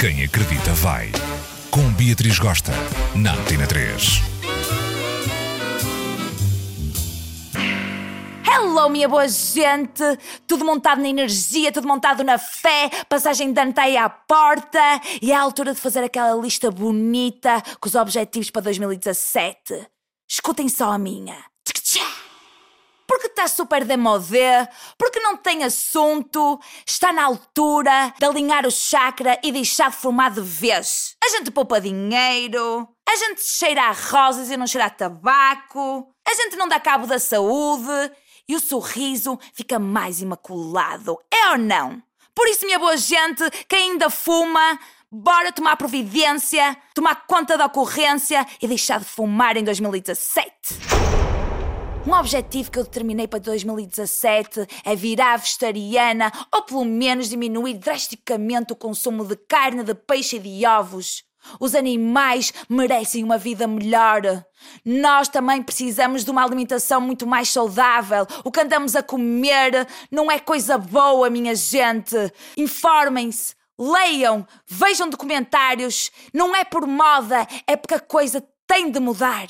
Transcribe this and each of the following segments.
Quem acredita vai. Com Beatriz Gosta, na Antena 3. Hello, minha boa gente! Tudo montado na energia, tudo montado na fé, passagem de ano está aí à porta e é a altura de fazer aquela lista bonita com os objetivos para 2017. Escutem só a minha. Porque está super demodé, porque não tem assunto, está na altura de alinhar o chakra e deixar de fumar de vez. A gente poupa dinheiro, a gente cheira a rosas e não cheira a tabaco, a gente não dá cabo da saúde e o sorriso fica mais imaculado. É ou não? Por isso, minha boa gente, quem ainda fuma, bora tomar providência, tomar conta da ocorrência e deixar de fumar em 2017. Um objetivo que eu determinei para 2017 é virar vegetariana ou pelo menos diminuir drasticamente o consumo de carne, de peixe e de ovos. Os animais merecem uma vida melhor. Nós também precisamos de uma alimentação muito mais saudável. O que andamos a comer não é coisa boa, minha gente. Informem-se, leiam, vejam documentários. Não é por moda, é porque a coisa tem de mudar.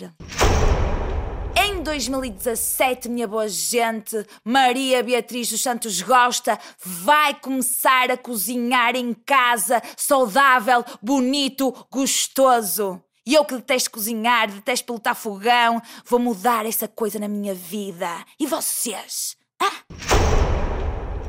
Em 2017, minha boa gente, Maria Beatriz dos Santos Gosta vai começar a cozinhar em casa, saudável, bonito, gostoso. E eu que detesto cozinhar, detesto pilotar fogão, vou mudar essa coisa na minha vida. E vocês? Ah?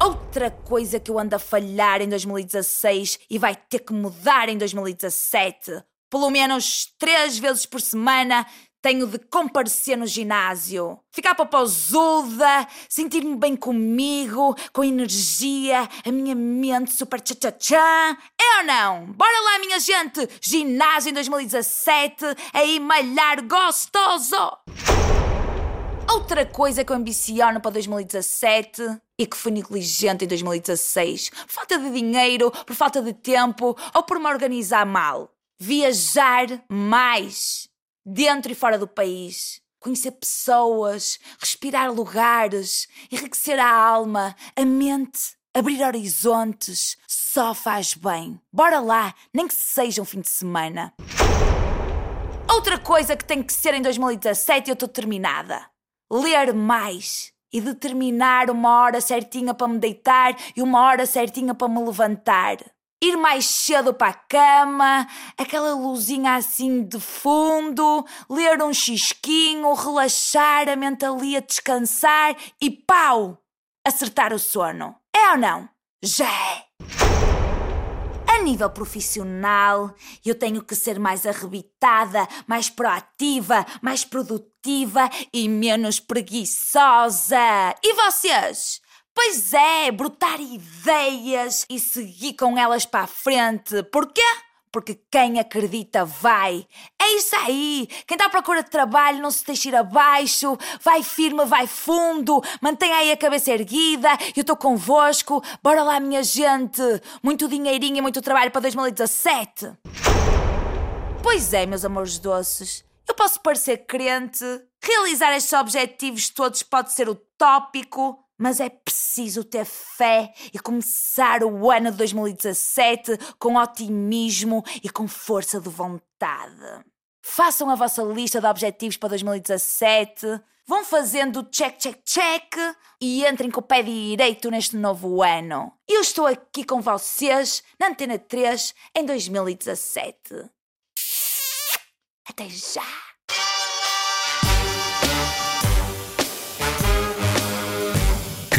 Outra coisa que eu ando a falhar em 2016 e vai ter que mudar em 2017. Pelo menos três vezes por semana tenho de comparecer no ginásio, ficar papozuda, sentir-me bem comigo, com energia, a minha mente super tchá-tchá-tchá. É ou não? Bora lá, minha gente! Ginásio em 2017, aí malhar gostoso! Outra coisa que eu ambiciono para 2017 e que fui negligente em 2016, por falta de dinheiro, por falta de tempo ou por me organizar mal. Viajar mais dentro e fora do país. Conhecer pessoas, respirar lugares, enriquecer a alma, a mente, abrir horizontes, só faz bem. Bora lá, nem que seja um fim de semana. Outra coisa que tem que ser em 2017 e eu estou terminada. Ler mais e determinar uma hora certinha para me deitar e uma hora certinha para me levantar ir mais cedo para a cama, aquela luzinha assim de fundo, ler um xisquinho, relaxar a mente ali a descansar e pau! Acertar o sono. É ou não? Já é! A nível profissional, eu tenho que ser mais arrebitada, mais proativa, mais produtiva e menos preguiçosa. E vocês? Pois é, brotar ideias e seguir com elas para a frente. Porquê? Porque quem acredita vai. É isso aí! Quem está à procura de trabalho não se deixa ir abaixo, vai firme, vai fundo, mantém aí a cabeça erguida, eu estou convosco. Bora lá, minha gente! Muito dinheirinho e muito trabalho para 2017! Pois é, meus amores doces, eu posso parecer crente, realizar estes objetivos todos pode ser utópico, mas é preciso ter fé e começar o ano de 2017 com otimismo e com força de vontade. Façam a vossa lista de objetivos para 2017, vão fazendo check, check, check e entrem com o pé direito neste novo ano. Eu estou aqui com vocês na Antena 3 em 2017. Até já!